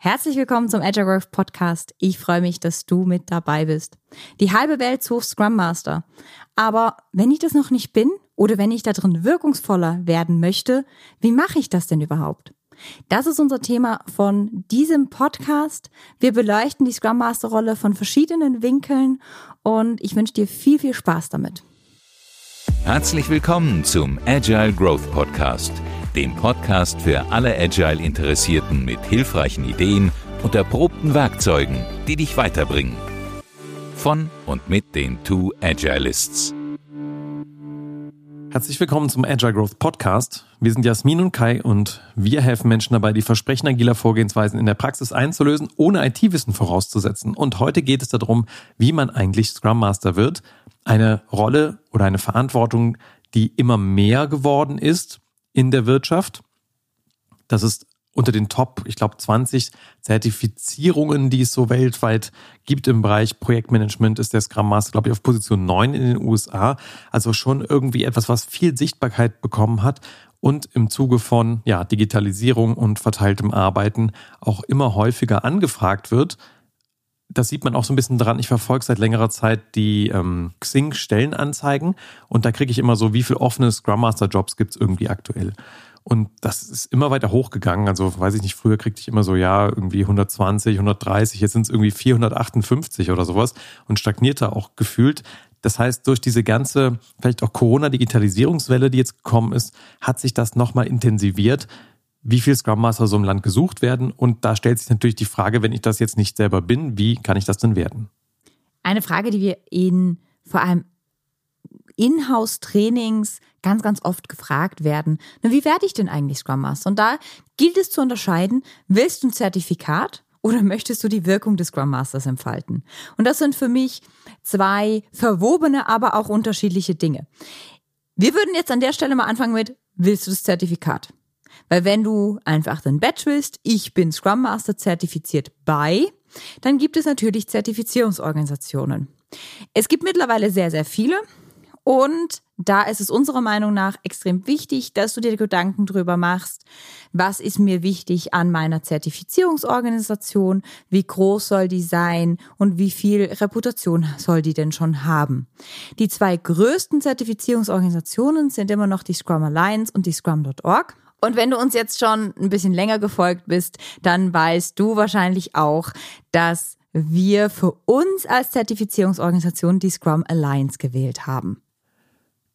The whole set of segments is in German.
Herzlich willkommen zum Agile Growth Podcast. Ich freue mich, dass du mit dabei bist. Die halbe Welt sucht Scrum Master. Aber wenn ich das noch nicht bin oder wenn ich da drin wirkungsvoller werden möchte, wie mache ich das denn überhaupt? Das ist unser Thema von diesem Podcast. Wir beleuchten die Scrum Master Rolle von verschiedenen Winkeln und ich wünsche dir viel, viel Spaß damit. Herzlich willkommen zum Agile Growth Podcast dem Podcast für alle Agile-Interessierten mit hilfreichen Ideen und erprobten Werkzeugen, die dich weiterbringen. Von und mit den Two Agilists. Herzlich willkommen zum Agile Growth Podcast. Wir sind Jasmin und Kai und wir helfen Menschen dabei, die Versprechen agiler Vorgehensweisen in der Praxis einzulösen, ohne IT-Wissen vorauszusetzen. Und heute geht es darum, wie man eigentlich Scrum Master wird. Eine Rolle oder eine Verantwortung, die immer mehr geworden ist in der Wirtschaft. Das ist unter den Top, ich glaube, 20 Zertifizierungen, die es so weltweit gibt im Bereich Projektmanagement, ist der Scrum Master, glaube ich, auf Position 9 in den USA. Also schon irgendwie etwas, was viel Sichtbarkeit bekommen hat und im Zuge von ja, Digitalisierung und verteiltem Arbeiten auch immer häufiger angefragt wird. Das sieht man auch so ein bisschen dran. Ich verfolge seit längerer Zeit die ähm, Xing-Stellenanzeigen und da kriege ich immer so, wie viele offene Scrum Master-Jobs gibt es irgendwie aktuell. Und das ist immer weiter hochgegangen. Also weiß ich nicht, früher kriegte ich immer so, ja, irgendwie 120, 130, jetzt sind es irgendwie 458 oder sowas und stagnierte auch gefühlt. Das heißt, durch diese ganze, vielleicht auch Corona-Digitalisierungswelle, die jetzt gekommen ist, hat sich das nochmal intensiviert wie viel Scrum Master so im Land gesucht werden. Und da stellt sich natürlich die Frage, wenn ich das jetzt nicht selber bin, wie kann ich das denn werden? Eine Frage, die wir in vor allem Inhouse-Trainings ganz, ganz oft gefragt werden. Na, wie werde ich denn eigentlich Scrum Master? Und da gilt es zu unterscheiden, willst du ein Zertifikat oder möchtest du die Wirkung des Scrum Masters entfalten? Und das sind für mich zwei verwobene, aber auch unterschiedliche Dinge. Wir würden jetzt an der Stelle mal anfangen mit, willst du das Zertifikat? Weil wenn du einfach den Badge willst, ich bin Scrum Master zertifiziert bei, dann gibt es natürlich Zertifizierungsorganisationen. Es gibt mittlerweile sehr, sehr viele. Und da ist es unserer Meinung nach extrem wichtig, dass du dir Gedanken drüber machst, was ist mir wichtig an meiner Zertifizierungsorganisation, wie groß soll die sein und wie viel Reputation soll die denn schon haben. Die zwei größten Zertifizierungsorganisationen sind immer noch die Scrum Alliance und die Scrum.org. Und wenn du uns jetzt schon ein bisschen länger gefolgt bist, dann weißt du wahrscheinlich auch, dass wir für uns als Zertifizierungsorganisation die Scrum Alliance gewählt haben.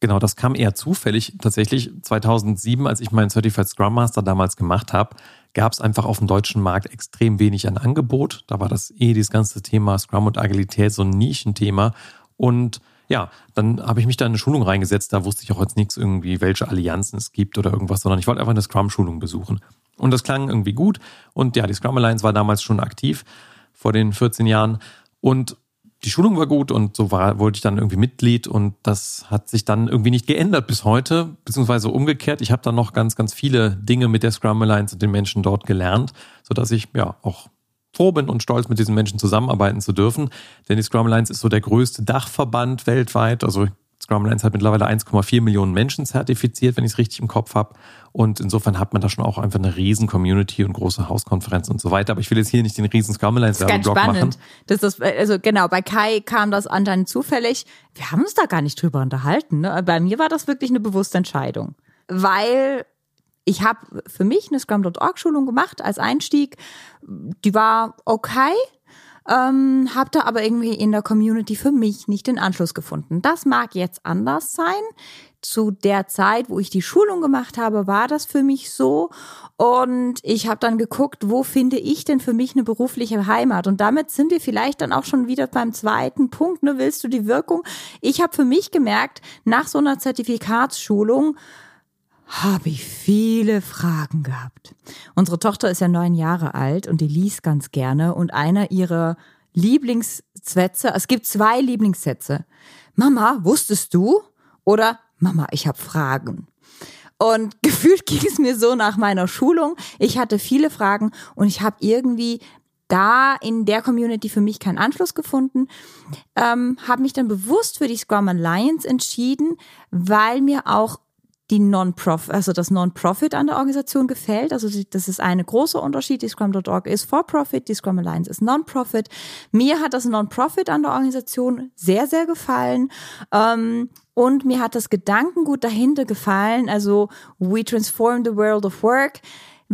Genau, das kam eher zufällig. Tatsächlich 2007, als ich meinen Certified Scrum Master damals gemacht habe, gab es einfach auf dem deutschen Markt extrem wenig an Angebot. Da war das eh dieses ganze Thema Scrum und Agilität so ein Nischenthema. Und ja, dann habe ich mich da in eine Schulung reingesetzt. Da wusste ich auch jetzt nichts irgendwie, welche Allianzen es gibt oder irgendwas, sondern ich wollte einfach eine Scrum-Schulung besuchen. Und das klang irgendwie gut. Und ja, die Scrum Alliance war damals schon aktiv vor den 14 Jahren. Und die Schulung war gut und so war, wollte ich dann irgendwie Mitglied und das hat sich dann irgendwie nicht geändert bis heute, beziehungsweise umgekehrt. Ich habe dann noch ganz, ganz viele Dinge mit der Scrum Alliance und den Menschen dort gelernt, sodass ich ja auch froh bin und stolz, mit diesen Menschen zusammenarbeiten zu dürfen. Denn die Scrum Alliance ist so der größte Dachverband weltweit. Also Scrum Alliance hat mittlerweile 1,4 Millionen Menschen zertifiziert, wenn ich es richtig im Kopf habe. Und insofern hat man da schon auch einfach eine riesen Community und große Hauskonferenzen und so weiter. Aber ich will jetzt hier nicht den riesen Scrum Alliance Werbeblock machen. Das ist, also genau, bei Kai kam das anscheinend zufällig. Wir haben uns da gar nicht drüber unterhalten. Ne? Bei mir war das wirklich eine bewusste Entscheidung. Weil ich habe für mich eine Scrum.org-Schulung gemacht als Einstieg. Die war okay, ähm, habe da aber irgendwie in der Community für mich nicht den Anschluss gefunden. Das mag jetzt anders sein. Zu der Zeit, wo ich die Schulung gemacht habe, war das für mich so. Und ich habe dann geguckt, wo finde ich denn für mich eine berufliche Heimat? Und damit sind wir vielleicht dann auch schon wieder beim zweiten Punkt. Ne? Willst du die Wirkung? Ich habe für mich gemerkt, nach so einer Zertifikatsschulung, habe ich viele Fragen gehabt. Unsere Tochter ist ja neun Jahre alt und die liest ganz gerne und einer ihrer Lieblingssätze, es gibt zwei Lieblingssätze. Mama, wusstest du? Oder Mama, ich habe Fragen. Und gefühlt ging es mir so nach meiner Schulung. Ich hatte viele Fragen und ich habe irgendwie da in der Community für mich keinen Anschluss gefunden, ähm, habe mich dann bewusst für die Scrum Alliance entschieden, weil mir auch die Non-Profit, also das Non-Profit an der Organisation gefällt. Also das ist ein großer Unterschied. Die Scrum.org ist For-Profit, die Scrum Alliance ist Non-Profit. Mir hat das Non-Profit an der Organisation sehr, sehr gefallen. Ähm, und mir hat das Gedankengut dahinter gefallen. Also We Transform the World of Work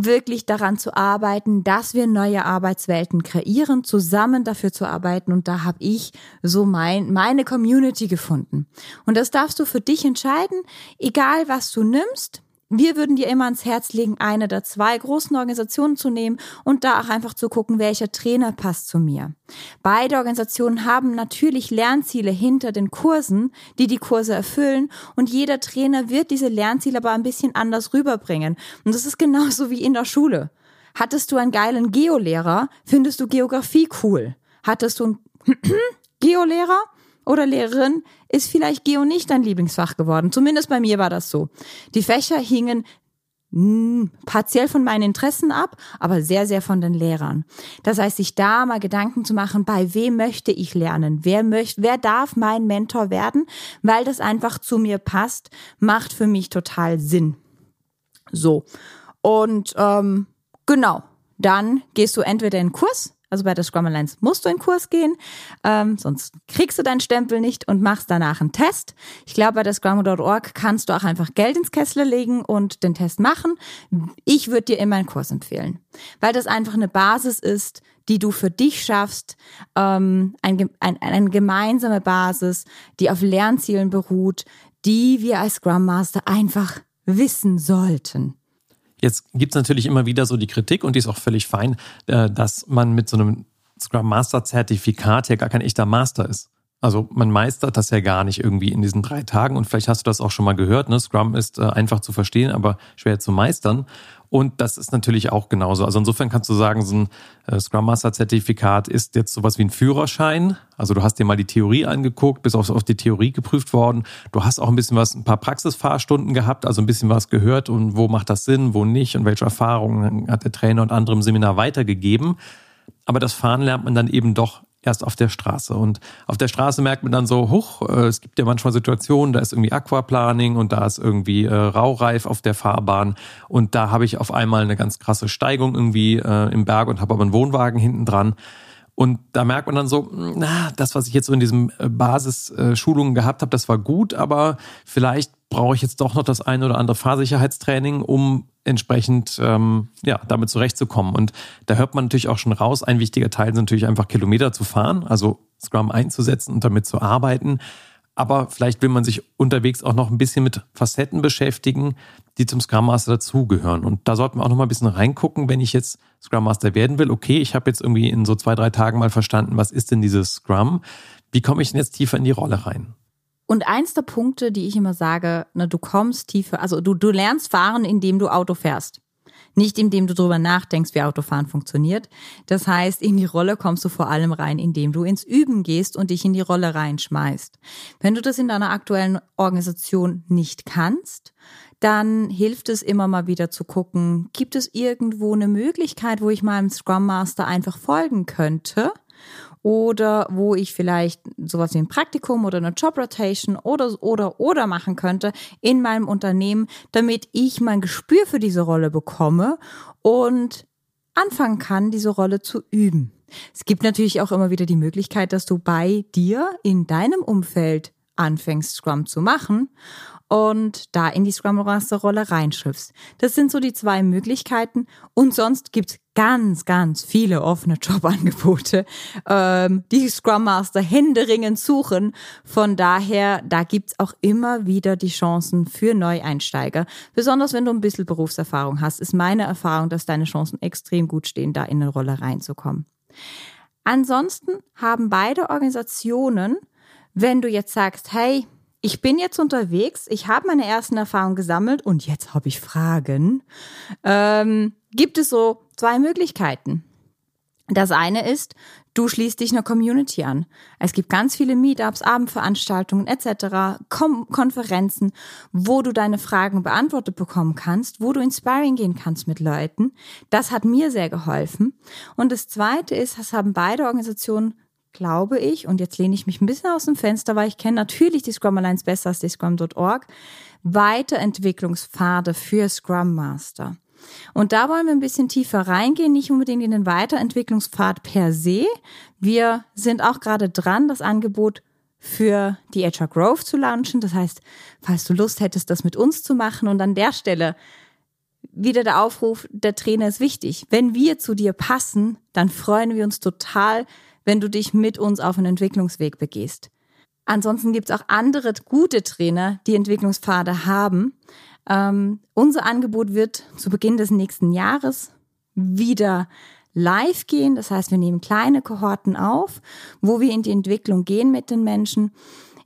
wirklich daran zu arbeiten, dass wir neue Arbeitswelten kreieren, zusammen dafür zu arbeiten. Und da habe ich so mein, meine Community gefunden. Und das darfst du für dich entscheiden, egal was du nimmst. Wir würden dir immer ans Herz legen, eine der zwei großen Organisationen zu nehmen und da auch einfach zu gucken, welcher Trainer passt zu mir. Beide Organisationen haben natürlich Lernziele hinter den Kursen, die die Kurse erfüllen und jeder Trainer wird diese Lernziele aber ein bisschen anders rüberbringen. Und das ist genauso wie in der Schule. Hattest du einen geilen Geolehrer, findest du Geografie cool. Hattest du einen Geolehrer, oder Lehrerin ist vielleicht Geo nicht dein Lieblingsfach geworden. Zumindest bei mir war das so. Die Fächer hingen partiell von meinen Interessen ab, aber sehr, sehr von den Lehrern. Das heißt, sich da mal Gedanken zu machen, bei wem möchte ich lernen? Wer möchte, wer darf mein Mentor werden? Weil das einfach zu mir passt, macht für mich total Sinn. So. Und ähm, genau, dann gehst du entweder in den Kurs, also bei der Scrum Alliance musst du in Kurs gehen, ähm, sonst kriegst du deinen Stempel nicht und machst danach einen Test. Ich glaube, bei der Scrum.org kannst du auch einfach Geld ins Kessel legen und den Test machen. Ich würde dir immer einen Kurs empfehlen, weil das einfach eine Basis ist, die du für dich schaffst, ähm, ein, ein, eine gemeinsame Basis, die auf Lernzielen beruht, die wir als Scrum Master einfach wissen sollten. Jetzt gibt es natürlich immer wieder so die Kritik und die ist auch völlig fein, äh, dass man mit so einem Scrum Master Zertifikat ja gar kein echter Master ist. Also man meistert das ja gar nicht irgendwie in diesen drei Tagen und vielleicht hast du das auch schon mal gehört. Ne? Scrum ist äh, einfach zu verstehen, aber schwer zu meistern. Und das ist natürlich auch genauso. Also insofern kannst du sagen, so ein äh, Scrum Master Zertifikat ist jetzt sowas wie ein Führerschein. Also du hast dir mal die Theorie angeguckt, bist auf, auf die Theorie geprüft worden. Du hast auch ein bisschen was, ein paar Praxisfahrstunden gehabt, also ein bisschen was gehört und wo macht das Sinn, wo nicht und welche Erfahrungen hat der Trainer und andere im Seminar weitergegeben. Aber das Fahren lernt man dann eben doch erst auf der Straße. Und auf der Straße merkt man dann so, huch, äh, es gibt ja manchmal Situationen, da ist irgendwie Aquaplaning und da ist irgendwie äh, Raureif auf der Fahrbahn und da habe ich auf einmal eine ganz krasse Steigung irgendwie äh, im Berg und habe aber einen Wohnwagen hinten dran. Und da merkt man dann so, na, das, was ich jetzt so in diesem äh, Basisschulungen gehabt habe, das war gut, aber vielleicht brauche ich jetzt doch noch das eine oder andere Fahrsicherheitstraining, um entsprechend ähm, ja damit zurechtzukommen. Und da hört man natürlich auch schon raus, ein wichtiger Teil sind natürlich einfach Kilometer zu fahren, also Scrum einzusetzen und damit zu arbeiten. Aber vielleicht will man sich unterwegs auch noch ein bisschen mit Facetten beschäftigen, die zum Scrum Master dazugehören. Und da sollten wir auch noch mal ein bisschen reingucken, wenn ich jetzt Scrum Master werden will. Okay, ich habe jetzt irgendwie in so zwei, drei Tagen mal verstanden, was ist denn dieses Scrum? Wie komme ich denn jetzt tiefer in die Rolle rein? Und eins der Punkte, die ich immer sage, ne, du kommst tiefer, also du, du lernst fahren, indem du Auto fährst. Nicht indem du darüber nachdenkst, wie Autofahren funktioniert. Das heißt, in die Rolle kommst du vor allem rein, indem du ins Üben gehst und dich in die Rolle reinschmeißt. Wenn du das in deiner aktuellen Organisation nicht kannst, dann hilft es immer mal wieder zu gucken, gibt es irgendwo eine Möglichkeit, wo ich meinem Scrum Master einfach folgen könnte oder wo ich vielleicht sowas wie ein Praktikum oder eine Job Rotation oder oder oder machen könnte in meinem Unternehmen, damit ich mein Gespür für diese Rolle bekomme und anfangen kann, diese Rolle zu üben. Es gibt natürlich auch immer wieder die Möglichkeit, dass du bei dir in deinem Umfeld anfängst, Scrum zu machen und da in die Scrum Master Rolle reinschriftst. Das sind so die zwei Möglichkeiten. Und sonst gibt's ganz, ganz viele offene Jobangebote, ähm, die Scrum Master händeringend suchen. Von daher, da gibt's auch immer wieder die Chancen für Neueinsteiger. Besonders wenn du ein bisschen Berufserfahrung hast, ist meine Erfahrung, dass deine Chancen extrem gut stehen, da in eine Rolle reinzukommen. Ansonsten haben beide Organisationen, wenn du jetzt sagst, hey, ich bin jetzt unterwegs, ich habe meine ersten Erfahrungen gesammelt und jetzt habe ich Fragen. Ähm, gibt es so zwei Möglichkeiten. Das eine ist, du schließt dich einer Community an. Es gibt ganz viele Meetups, Abendveranstaltungen etc., Kom Konferenzen, wo du deine Fragen beantwortet bekommen kannst, wo du inspiring gehen kannst mit Leuten. Das hat mir sehr geholfen. Und das zweite ist, das haben beide Organisationen glaube ich, und jetzt lehne ich mich ein bisschen aus dem Fenster, weil ich kenne natürlich die Scrum Alliance besser als die Scrum.org, Weiterentwicklungspfade für Scrum Master. Und da wollen wir ein bisschen tiefer reingehen, nicht unbedingt in den Weiterentwicklungspfad per se. Wir sind auch gerade dran, das Angebot für die HR Growth zu launchen. Das heißt, falls du Lust hättest, das mit uns zu machen und an der Stelle wieder der Aufruf, der Trainer ist wichtig. Wenn wir zu dir passen, dann freuen wir uns total, wenn du dich mit uns auf einen Entwicklungsweg begehst. Ansonsten gibt es auch andere gute Trainer, die Entwicklungspfade haben. Ähm, unser Angebot wird zu Beginn des nächsten Jahres wieder live gehen. Das heißt, wir nehmen kleine Kohorten auf, wo wir in die Entwicklung gehen mit den Menschen.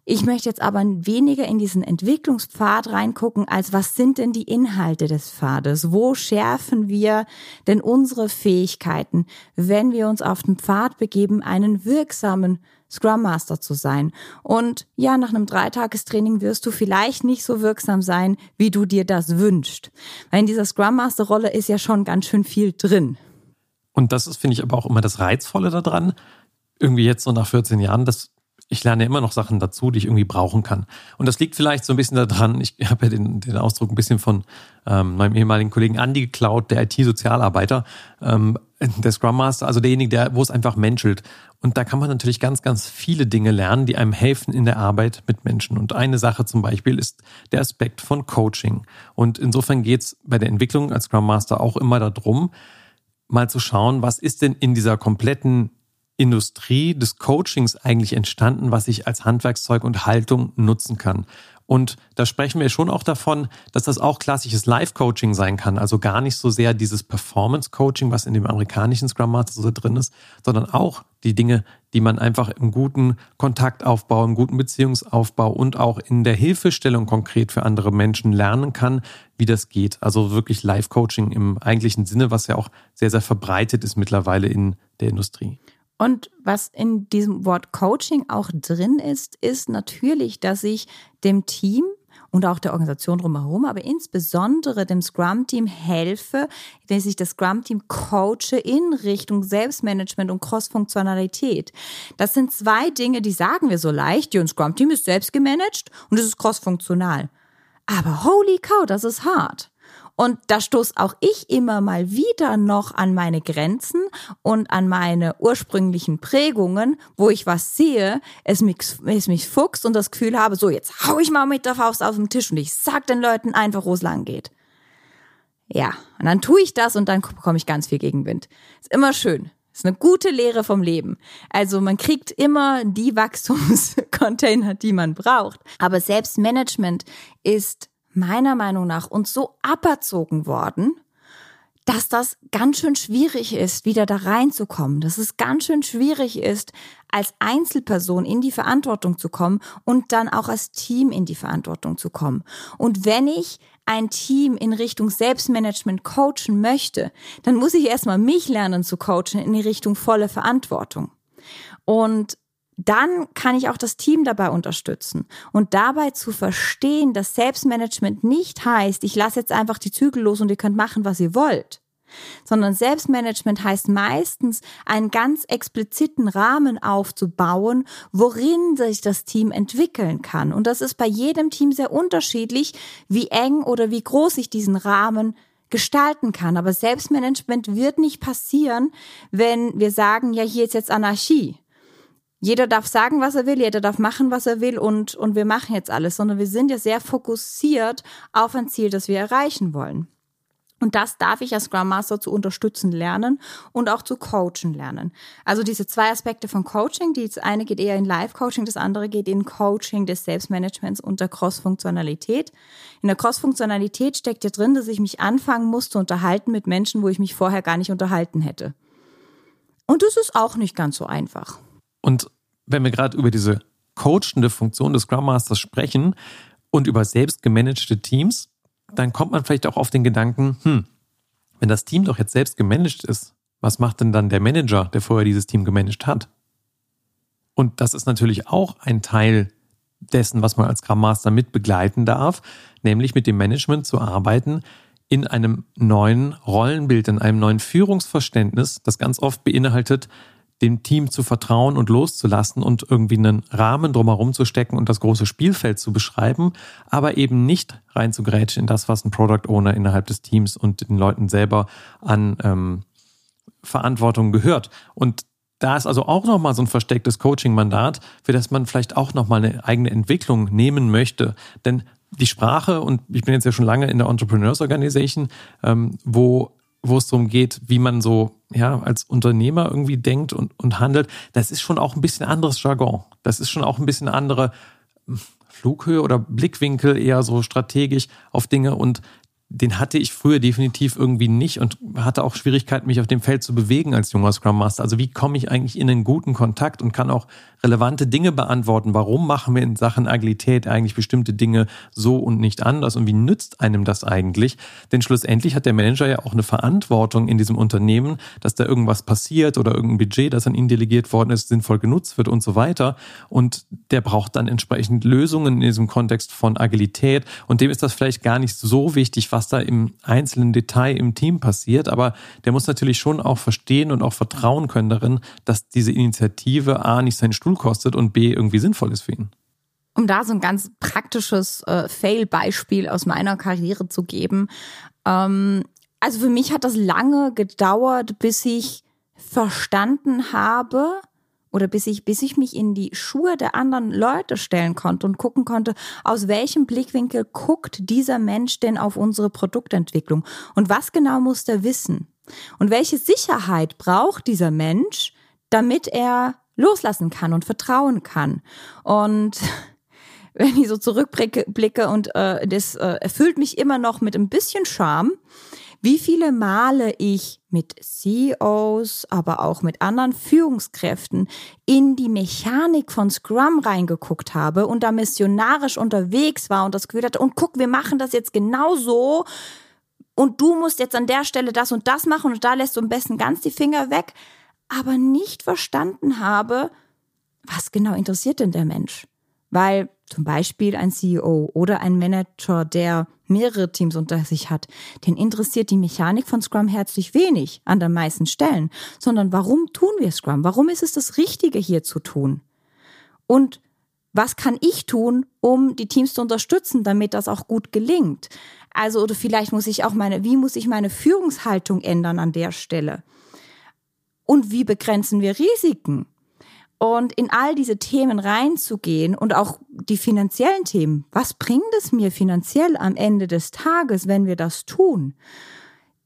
Ich möchte jetzt aber weniger in diesen Entwicklungspfad reingucken, als was sind denn die Inhalte des Pfades? Wo schärfen wir denn unsere Fähigkeiten, wenn wir uns auf den Pfad begeben, einen wirksamen Scrum Master zu sein. Und ja, nach einem Dreitagestraining wirst du vielleicht nicht so wirksam sein, wie du dir das wünschst. Weil in dieser Scrum Master Rolle ist ja schon ganz schön viel drin. Und das ist, finde ich, aber auch immer das Reizvolle daran. Irgendwie jetzt so nach 14 Jahren, dass ich lerne immer noch Sachen dazu, die ich irgendwie brauchen kann. Und das liegt vielleicht so ein bisschen daran, ich habe ja den, den Ausdruck ein bisschen von ähm, meinem ehemaligen Kollegen Andy geklaut, der IT-Sozialarbeiter, ähm, der Scrum Master, also derjenige, der, wo es einfach menschelt. Und da kann man natürlich ganz, ganz viele Dinge lernen, die einem helfen in der Arbeit mit Menschen. Und eine Sache zum Beispiel ist der Aspekt von Coaching. Und insofern geht es bei der Entwicklung als Scrum Master auch immer darum, mal zu schauen, was ist denn in dieser kompletten Industrie des Coachings eigentlich entstanden, was ich als Handwerkszeug und Haltung nutzen kann. Und da sprechen wir schon auch davon, dass das auch klassisches Live-Coaching sein kann. Also gar nicht so sehr dieses Performance-Coaching, was in dem amerikanischen Scrum Master so drin ist, sondern auch die Dinge, die man einfach im guten Kontaktaufbau, im guten Beziehungsaufbau und auch in der Hilfestellung konkret für andere Menschen lernen kann, wie das geht. Also wirklich Live-Coaching im eigentlichen Sinne, was ja auch sehr, sehr verbreitet ist mittlerweile in der Industrie. Und was in diesem Wort Coaching auch drin ist, ist natürlich, dass ich dem Team und auch der Organisation drumherum, aber insbesondere dem Scrum-Team helfe, dass ich das Scrum-Team coache in Richtung Selbstmanagement und Cross-Funktionalität. Das sind zwei Dinge, die sagen wir so leicht. Ein Scrum-Team ist selbst gemanagt und es ist cross-funktional. Aber holy cow, das ist hart. Und da stoß auch ich immer mal wieder noch an meine Grenzen und an meine ursprünglichen Prägungen, wo ich was sehe, es mich, es mich fuchst und das Gefühl habe, so jetzt hau ich mal mit der Faust auf den Tisch und ich sag den Leuten einfach, wo es lang geht. Ja, und dann tue ich das und dann bekomme ich ganz viel Gegenwind. Ist immer schön. Ist eine gute Lehre vom Leben. Also man kriegt immer die Wachstumscontainer, die man braucht. Aber Selbstmanagement ist meiner Meinung nach uns so aberzogen worden, dass das ganz schön schwierig ist, wieder da reinzukommen, dass es ganz schön schwierig ist, als Einzelperson in die Verantwortung zu kommen und dann auch als Team in die Verantwortung zu kommen. Und wenn ich ein Team in Richtung Selbstmanagement coachen möchte, dann muss ich erstmal mich lernen zu coachen in die Richtung volle Verantwortung. Und dann kann ich auch das Team dabei unterstützen und dabei zu verstehen, dass Selbstmanagement nicht heißt, ich lasse jetzt einfach die Zügel los und ihr könnt machen, was ihr wollt, sondern Selbstmanagement heißt meistens, einen ganz expliziten Rahmen aufzubauen, worin sich das Team entwickeln kann. Und das ist bei jedem Team sehr unterschiedlich, wie eng oder wie groß ich diesen Rahmen gestalten kann. Aber Selbstmanagement wird nicht passieren, wenn wir sagen, ja, hier ist jetzt Anarchie jeder darf sagen, was er will, jeder darf machen, was er will und, und wir machen jetzt alles, sondern wir sind ja sehr fokussiert auf ein Ziel, das wir erreichen wollen. Und das darf ich als Scrum zu unterstützen lernen und auch zu coachen lernen. Also diese zwei Aspekte von Coaching, die eine geht eher in Live-Coaching, das andere geht in Coaching des Selbstmanagements und der Cross-Funktionalität. In der Cross-Funktionalität steckt ja drin, dass ich mich anfangen muss zu unterhalten mit Menschen, wo ich mich vorher gar nicht unterhalten hätte. Und das ist auch nicht ganz so einfach. Und wenn wir gerade über diese coachende Funktion des Scrum Masters sprechen und über selbst gemanagte Teams, dann kommt man vielleicht auch auf den Gedanken, hm, wenn das Team doch jetzt selbst gemanagt ist, was macht denn dann der Manager, der vorher dieses Team gemanagt hat? Und das ist natürlich auch ein Teil dessen, was man als Scrum Master mit begleiten darf, nämlich mit dem Management zu arbeiten in einem neuen Rollenbild, in einem neuen Führungsverständnis, das ganz oft beinhaltet, dem Team zu vertrauen und loszulassen und irgendwie einen Rahmen drumherum zu stecken und das große Spielfeld zu beschreiben, aber eben nicht reinzugrätschen in das, was ein Product Owner innerhalb des Teams und den Leuten selber an ähm, Verantwortung gehört. Und da ist also auch nochmal so ein verstecktes Coaching-Mandat, für das man vielleicht auch nochmal eine eigene Entwicklung nehmen möchte. Denn die Sprache, und ich bin jetzt ja schon lange in der Entrepreneurs Organization, ähm, wo wo es darum geht, wie man so ja als Unternehmer irgendwie denkt und, und handelt, das ist schon auch ein bisschen anderes Jargon. Das ist schon auch ein bisschen andere hm, Flughöhe oder Blickwinkel, eher so strategisch auf Dinge. Und den hatte ich früher definitiv irgendwie nicht und hatte auch Schwierigkeiten, mich auf dem Feld zu bewegen als junger Scrum Master. Also wie komme ich eigentlich in einen guten Kontakt und kann auch relevante Dinge beantworten? Warum machen wir in Sachen Agilität eigentlich bestimmte Dinge so und nicht anders? Und wie nützt einem das eigentlich? Denn schlussendlich hat der Manager ja auch eine Verantwortung in diesem Unternehmen, dass da irgendwas passiert oder irgendein Budget, das an ihn delegiert worden ist, sinnvoll genutzt wird und so weiter. Und der braucht dann entsprechend Lösungen in diesem Kontext von Agilität. Und dem ist das vielleicht gar nicht so wichtig, was da im einzelnen Detail im Team passiert, aber der muss natürlich schon auch verstehen und auch vertrauen können darin, dass diese Initiative A nicht seinen Stuhl kostet und B irgendwie sinnvoll ist für ihn. Um da so ein ganz praktisches äh, Fail-Beispiel aus meiner Karriere zu geben. Ähm, also für mich hat das lange gedauert, bis ich verstanden habe, oder bis ich, bis ich mich in die Schuhe der anderen Leute stellen konnte und gucken konnte, aus welchem Blickwinkel guckt dieser Mensch denn auf unsere Produktentwicklung? Und was genau muss der wissen? Und welche Sicherheit braucht dieser Mensch, damit er loslassen kann und vertrauen kann? Und wenn ich so zurückblicke und äh, das äh, erfüllt mich immer noch mit ein bisschen Charme, wie viele Male ich mit CEOs, aber auch mit anderen Führungskräften in die Mechanik von Scrum reingeguckt habe und da missionarisch unterwegs war und das Gefühl hatte, und guck, wir machen das jetzt genau so und du musst jetzt an der Stelle das und das machen und da lässt du am besten ganz die Finger weg, aber nicht verstanden habe, was genau interessiert denn der Mensch? Weil zum Beispiel ein CEO oder ein Manager, der mehrere Teams unter sich hat, den interessiert die Mechanik von Scrum herzlich wenig an den meisten Stellen, sondern warum tun wir Scrum? Warum ist es das Richtige hier zu tun? Und was kann ich tun, um die Teams zu unterstützen, damit das auch gut gelingt? Also, oder vielleicht muss ich auch meine, wie muss ich meine Führungshaltung ändern an der Stelle? Und wie begrenzen wir Risiken? Und in all diese Themen reinzugehen und auch die finanziellen Themen. Was bringt es mir finanziell am Ende des Tages, wenn wir das tun?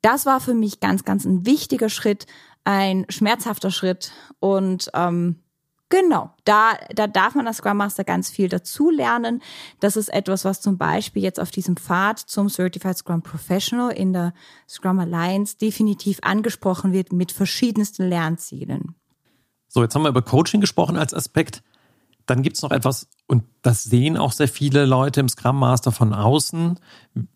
Das war für mich ganz, ganz ein wichtiger Schritt, ein schmerzhafter Schritt. Und ähm, genau, da, da darf man als Scrum Master ganz viel dazu lernen. Das ist etwas, was zum Beispiel jetzt auf diesem Pfad zum Certified Scrum Professional in der Scrum Alliance definitiv angesprochen wird mit verschiedensten Lernzielen. So, jetzt haben wir über Coaching gesprochen als Aspekt. Dann gibt es noch etwas, und das sehen auch sehr viele Leute im Scrum Master von außen.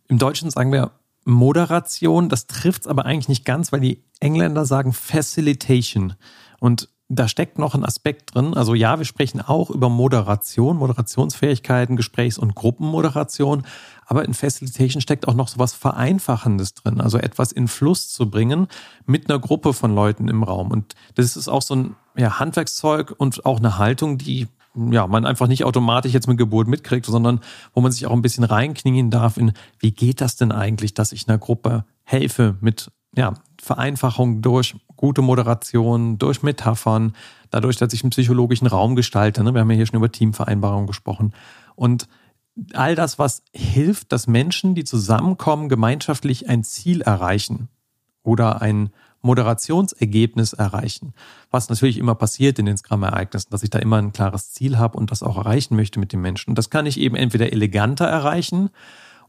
Im Deutschen sagen wir Moderation. Das trifft es aber eigentlich nicht ganz, weil die Engländer sagen Facilitation. Und da steckt noch ein Aspekt drin. Also ja, wir sprechen auch über Moderation, Moderationsfähigkeiten, Gesprächs- und Gruppenmoderation. Aber in Facilitation steckt auch noch so was Vereinfachendes drin. Also etwas in Fluss zu bringen mit einer Gruppe von Leuten im Raum. Und das ist auch so ein ja, Handwerkszeug und auch eine Haltung, die ja, man einfach nicht automatisch jetzt mit Geburt mitkriegt, sondern wo man sich auch ein bisschen reinknien darf in, wie geht das denn eigentlich, dass ich einer Gruppe helfe mit ja, Vereinfachung durch gute Moderation, durch Metaphern, dadurch, dass ich einen psychologischen Raum gestalte. Ne? Wir haben ja hier schon über Teamvereinbarungen gesprochen. Und all das, was hilft, dass Menschen, die zusammenkommen, gemeinschaftlich ein Ziel erreichen oder ein Moderationsergebnis erreichen. Was natürlich immer passiert in den Scrum-Ereignissen, dass ich da immer ein klares Ziel habe und das auch erreichen möchte mit den Menschen. Und das kann ich eben entweder eleganter erreichen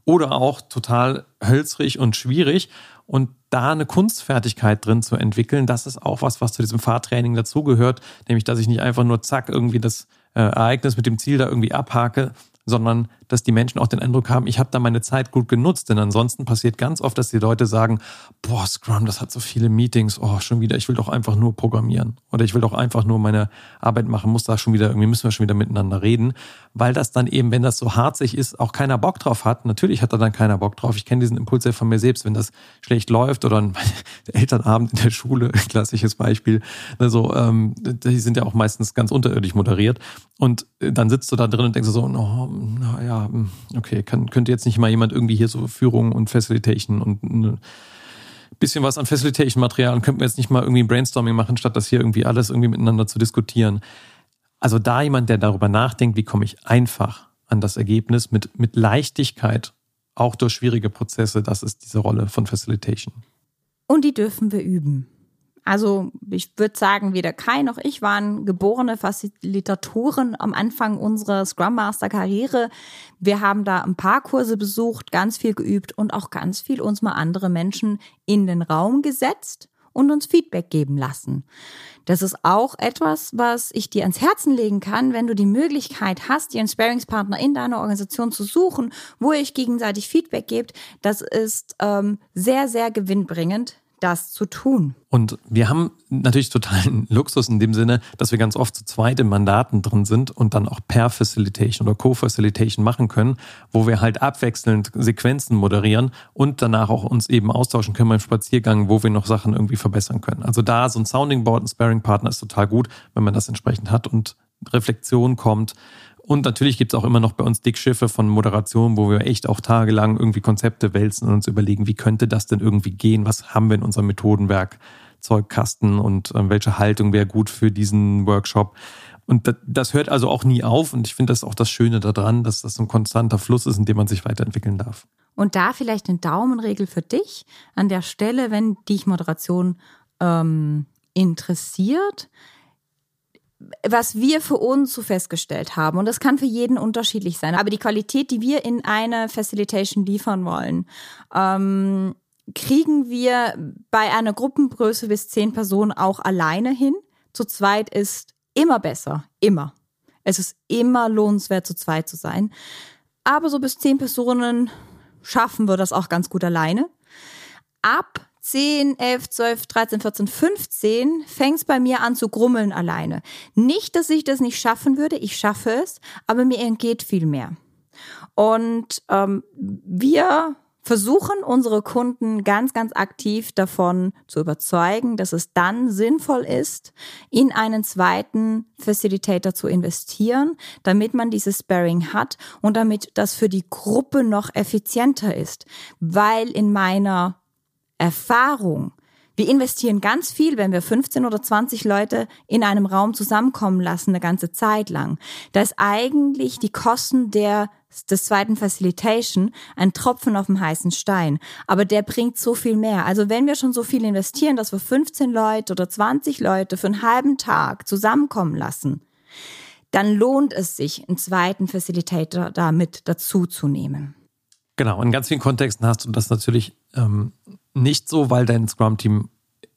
oder auch total hölzrig und schwierig. Und da eine Kunstfertigkeit drin zu entwickeln, das ist auch was, was zu diesem Fahrtraining dazugehört, nämlich dass ich nicht einfach nur zack irgendwie das äh, Ereignis mit dem Ziel da irgendwie abhake, sondern dass die Menschen auch den Eindruck haben, ich habe da meine Zeit gut genutzt. Denn ansonsten passiert ganz oft, dass die Leute sagen, boah, Scrum, das hat so viele Meetings, oh, schon wieder, ich will doch einfach nur programmieren oder ich will doch einfach nur meine Arbeit machen, muss da schon wieder, irgendwie müssen wir schon wieder miteinander reden, weil das dann eben, wenn das so hart sich ist, auch keiner Bock drauf hat. Natürlich hat da dann keiner Bock drauf. Ich kenne diesen Impuls ja von mir selbst, wenn das schlecht läuft oder ein Elternabend in der Schule, klassisches Beispiel, also ähm, die sind ja auch meistens ganz unterirdisch moderiert und dann sitzt du da drin und denkst so, oh, ja, hm, okay, kann, könnte jetzt nicht mal jemand irgendwie hier so Führung und Facilitation und ein bisschen was an Facilitation-Material und könnten wir jetzt nicht mal irgendwie Brainstorming machen, statt das hier irgendwie alles irgendwie miteinander zu diskutieren. Also da jemand, der darüber nachdenkt, wie komme ich einfach an das Ergebnis mit, mit Leichtigkeit, auch durch schwierige Prozesse, das ist diese Rolle von Facilitation. Und die dürfen wir üben. Also ich würde sagen, weder Kai noch ich waren geborene Facilitatoren am Anfang unserer Scrum Master Karriere. Wir haben da ein paar Kurse besucht, ganz viel geübt und auch ganz viel uns mal andere Menschen in den Raum gesetzt und uns Feedback geben lassen. Das ist auch etwas, was ich dir ans Herzen legen kann, wenn du die Möglichkeit hast, dir einen Sparingspartner in deiner Organisation zu suchen, wo ihr euch gegenseitig Feedback gebt. Das ist ähm, sehr, sehr gewinnbringend das zu tun. Und wir haben natürlich totalen Luxus in dem Sinne, dass wir ganz oft zu zweit im Mandaten drin sind und dann auch per Facilitation oder Co-Facilitation machen können, wo wir halt abwechselnd Sequenzen moderieren und danach auch uns eben austauschen können beim Spaziergang, wo wir noch Sachen irgendwie verbessern können. Also da so ein Sounding Board, ein Sparing Partner ist total gut, wenn man das entsprechend hat und Reflexion kommt und natürlich gibt es auch immer noch bei uns Dickschiffe von Moderation, wo wir echt auch tagelang irgendwie Konzepte wälzen und uns überlegen, wie könnte das denn irgendwie gehen? Was haben wir in unserem Methodenwerk, Zeugkasten und äh, welche Haltung wäre gut für diesen Workshop? Und das, das hört also auch nie auf. Und ich finde das auch das Schöne daran, dass das ein konstanter Fluss ist, in dem man sich weiterentwickeln darf. Und da vielleicht eine Daumenregel für dich an der Stelle, wenn dich Moderation ähm, interessiert was wir für uns so festgestellt haben, und das kann für jeden unterschiedlich sein, aber die Qualität, die wir in eine Facilitation liefern wollen, ähm, kriegen wir bei einer Gruppengröße bis zehn Personen auch alleine hin. Zu zweit ist immer besser, immer. Es ist immer lohnenswert, zu zweit zu sein. Aber so bis zehn Personen schaffen wir das auch ganz gut alleine. Ab 10, 11, 12, 13, 14, 15 fängt es bei mir an zu grummeln alleine. Nicht, dass ich das nicht schaffen würde, ich schaffe es, aber mir entgeht viel mehr. Und ähm, wir versuchen unsere Kunden ganz, ganz aktiv davon zu überzeugen, dass es dann sinnvoll ist, in einen zweiten Facilitator zu investieren, damit man dieses Sparring hat und damit das für die Gruppe noch effizienter ist. Weil in meiner Erfahrung. Wir investieren ganz viel, wenn wir 15 oder 20 Leute in einem Raum zusammenkommen lassen, eine ganze Zeit lang. Da ist eigentlich die Kosten der, des zweiten Facilitation ein Tropfen auf dem heißen Stein. Aber der bringt so viel mehr. Also wenn wir schon so viel investieren, dass wir 15 Leute oder 20 Leute für einen halben Tag zusammenkommen lassen, dann lohnt es sich, einen zweiten Facilitator da mit dazu zu nehmen. Genau, in ganz vielen Kontexten hast du das natürlich ähm, nicht so, weil dein Scrum-Team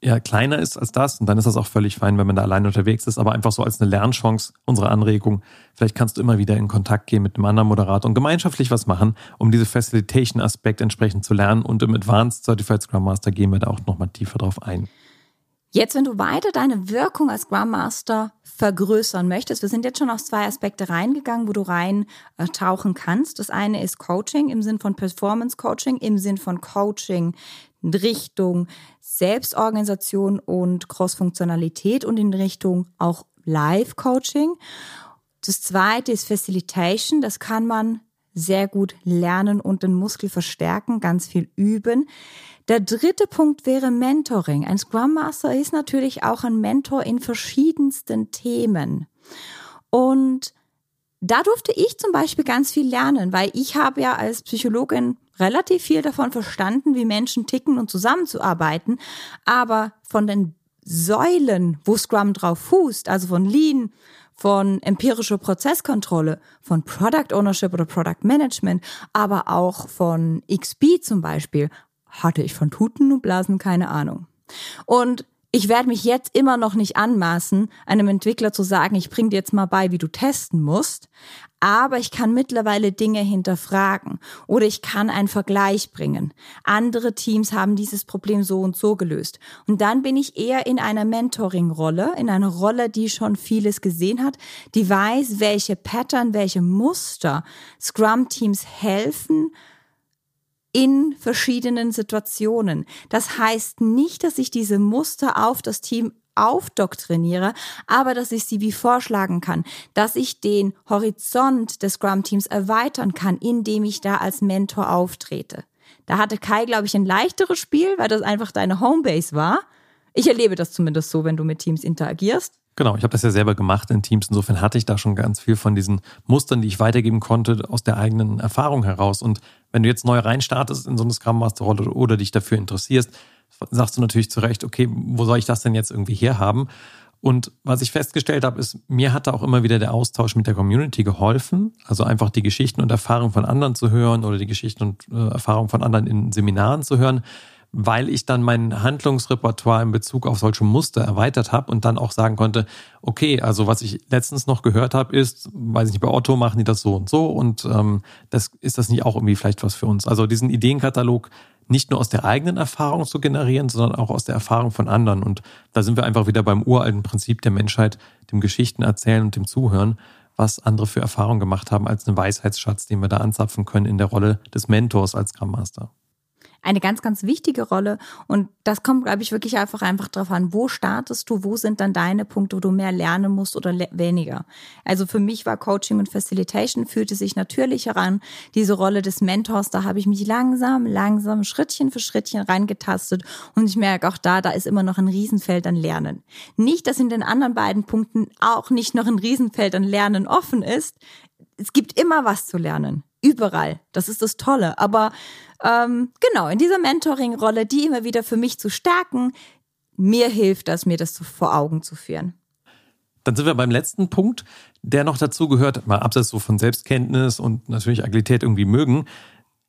ja kleiner ist als das und dann ist das auch völlig fein, wenn man da alleine unterwegs ist, aber einfach so als eine Lernchance, unsere Anregung. Vielleicht kannst du immer wieder in Kontakt gehen mit einem anderen Moderator und gemeinschaftlich was machen, um diese Facilitation-Aspekt entsprechend zu lernen und im Advanced Certified Scrum Master gehen wir da auch nochmal tiefer drauf ein. Jetzt, wenn du weiter deine Wirkung als Scrum Master vergrößern möchtest, wir sind jetzt schon auf zwei Aspekte reingegangen, wo du reintauchen äh, kannst. Das eine ist Coaching im Sinn von Performance Coaching, im Sinn von Coaching Richtung Selbstorganisation und Crossfunktionalität und in Richtung auch Live-Coaching. Das zweite ist Facilitation. Das kann man sehr gut lernen und den Muskel verstärken, ganz viel üben. Der dritte Punkt wäre Mentoring. Ein Scrum Master ist natürlich auch ein Mentor in verschiedensten Themen. Und da durfte ich zum Beispiel ganz viel lernen, weil ich habe ja als Psychologin relativ viel davon verstanden, wie Menschen ticken und zusammenzuarbeiten. Aber von den Säulen, wo Scrum drauf fußt, also von Lean, von empirischer Prozesskontrolle, von Product Ownership oder Product Management, aber auch von XP zum Beispiel, hatte ich von Tuten und Blasen keine Ahnung. Und Ich werde mich jetzt immer noch nicht anmaßen, einem Entwickler zu sagen, ich bring dir jetzt mal bei, wie du testen musst, aber ich kann mittlerweile Dinge hinterfragen oder ich kann einen Vergleich bringen. Andere Teams haben dieses Problem so und so gelöst. Und dann bin ich eher in einer Mentoring-Rolle, in einer Rolle, die schon vieles gesehen hat, die weiß, welche Pattern, welche Muster Scrum-Teams helfen, in verschiedenen Situationen. Das heißt nicht, dass ich diese Muster auf das Team aufdoktriniere, aber dass ich sie wie vorschlagen kann, dass ich den Horizont des Scrum-Teams erweitern kann, indem ich da als Mentor auftrete. Da hatte Kai, glaube ich, ein leichteres Spiel, weil das einfach deine Homebase war. Ich erlebe das zumindest so, wenn du mit Teams interagierst. Genau, ich habe das ja selber gemacht in Teams. Insofern hatte ich da schon ganz viel von diesen Mustern, die ich weitergeben konnte, aus der eigenen Erfahrung heraus. Und wenn du jetzt neu reinstartest in so eine Scrum Master Rolle oder dich dafür interessierst, sagst du natürlich zu Recht, okay, wo soll ich das denn jetzt irgendwie herhaben? Und was ich festgestellt habe, ist, mir hat da auch immer wieder der Austausch mit der Community geholfen. Also einfach die Geschichten und Erfahrungen von anderen zu hören oder die Geschichten und äh, Erfahrungen von anderen in Seminaren zu hören, weil ich dann mein Handlungsrepertoire in Bezug auf solche Muster erweitert habe und dann auch sagen konnte, okay, also was ich letztens noch gehört habe, ist, weiß ich nicht, bei Otto machen die das so und so und ähm, das ist das nicht auch irgendwie vielleicht was für uns. Also diesen Ideenkatalog nicht nur aus der eigenen Erfahrung zu generieren, sondern auch aus der Erfahrung von anderen. Und da sind wir einfach wieder beim uralten Prinzip der Menschheit, dem Geschichten erzählen und dem Zuhören, was andere für Erfahrungen gemacht haben als einen Weisheitsschatz, den wir da anzapfen können in der Rolle des Mentors als Scrum Master eine ganz, ganz wichtige Rolle. Und das kommt, glaube ich, wirklich einfach, einfach drauf an, wo startest du, wo sind dann deine Punkte, wo du mehr lernen musst oder weniger. Also für mich war Coaching und Facilitation, fühlte sich natürlich heran. Diese Rolle des Mentors, da habe ich mich langsam, langsam, Schrittchen für Schrittchen reingetastet. Und ich merke auch da, da ist immer noch ein Riesenfeld an Lernen. Nicht, dass in den anderen beiden Punkten auch nicht noch ein Riesenfeld an Lernen offen ist. Es gibt immer was zu lernen. Überall. Das ist das Tolle. Aber ähm, genau, in dieser Mentoring-Rolle, die immer wieder für mich zu stärken, mir hilft das, mir das vor Augen zu führen. Dann sind wir beim letzten Punkt, der noch dazu gehört, mal abseits so von Selbstkenntnis und natürlich Agilität irgendwie mögen,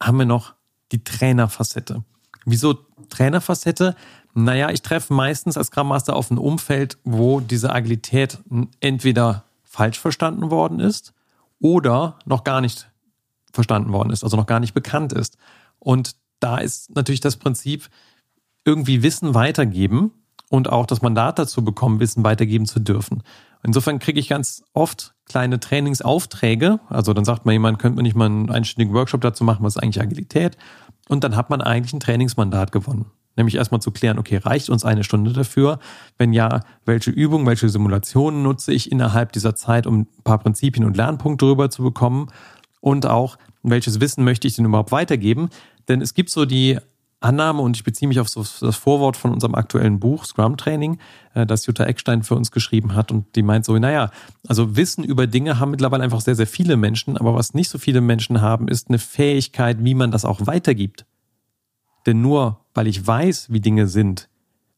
haben wir noch die Trainerfacette. Wieso Trainerfacette? Naja, ich treffe meistens als Scrum Master auf ein Umfeld, wo diese Agilität entweder falsch verstanden worden ist oder noch gar nicht verstanden worden ist, also noch gar nicht bekannt ist. Und da ist natürlich das Prinzip, irgendwie Wissen weitergeben und auch das Mandat dazu bekommen, Wissen weitergeben zu dürfen. Insofern kriege ich ganz oft kleine Trainingsaufträge. Also dann sagt man jemand, könnte man nicht mal einen einstündigen Workshop dazu machen, was ist eigentlich Agilität? Und dann hat man eigentlich ein Trainingsmandat gewonnen. Nämlich erstmal zu klären, okay, reicht uns eine Stunde dafür? Wenn ja, welche Übungen, welche Simulationen nutze ich innerhalb dieser Zeit, um ein paar Prinzipien und Lernpunkte rüber zu bekommen? Und auch, welches Wissen möchte ich denn überhaupt weitergeben? Denn es gibt so die Annahme, und ich beziehe mich auf so das Vorwort von unserem aktuellen Buch Scrum Training, äh, das Jutta Eckstein für uns geschrieben hat. Und die meint so, naja, also Wissen über Dinge haben mittlerweile einfach sehr, sehr viele Menschen, aber was nicht so viele Menschen haben, ist eine Fähigkeit, wie man das auch weitergibt. Denn nur weil ich weiß, wie Dinge sind,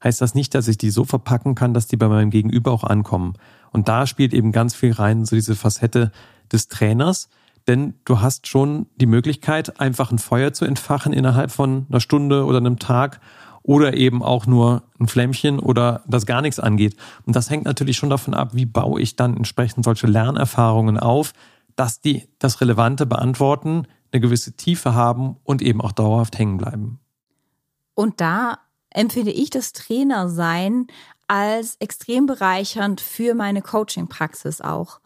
heißt das nicht, dass ich die so verpacken kann, dass die bei meinem Gegenüber auch ankommen. Und da spielt eben ganz viel rein, so diese Facette des Trainers, denn du hast schon die Möglichkeit, einfach ein Feuer zu entfachen innerhalb von einer Stunde oder einem Tag oder eben auch nur ein Flämmchen oder das gar nichts angeht. Und das hängt natürlich schon davon ab, wie baue ich dann entsprechend solche Lernerfahrungen auf, dass die das Relevante beantworten, eine gewisse Tiefe haben und eben auch dauerhaft hängen bleiben. Und da empfinde ich das Trainersein als extrem bereichernd für meine Coaching-Praxis auch.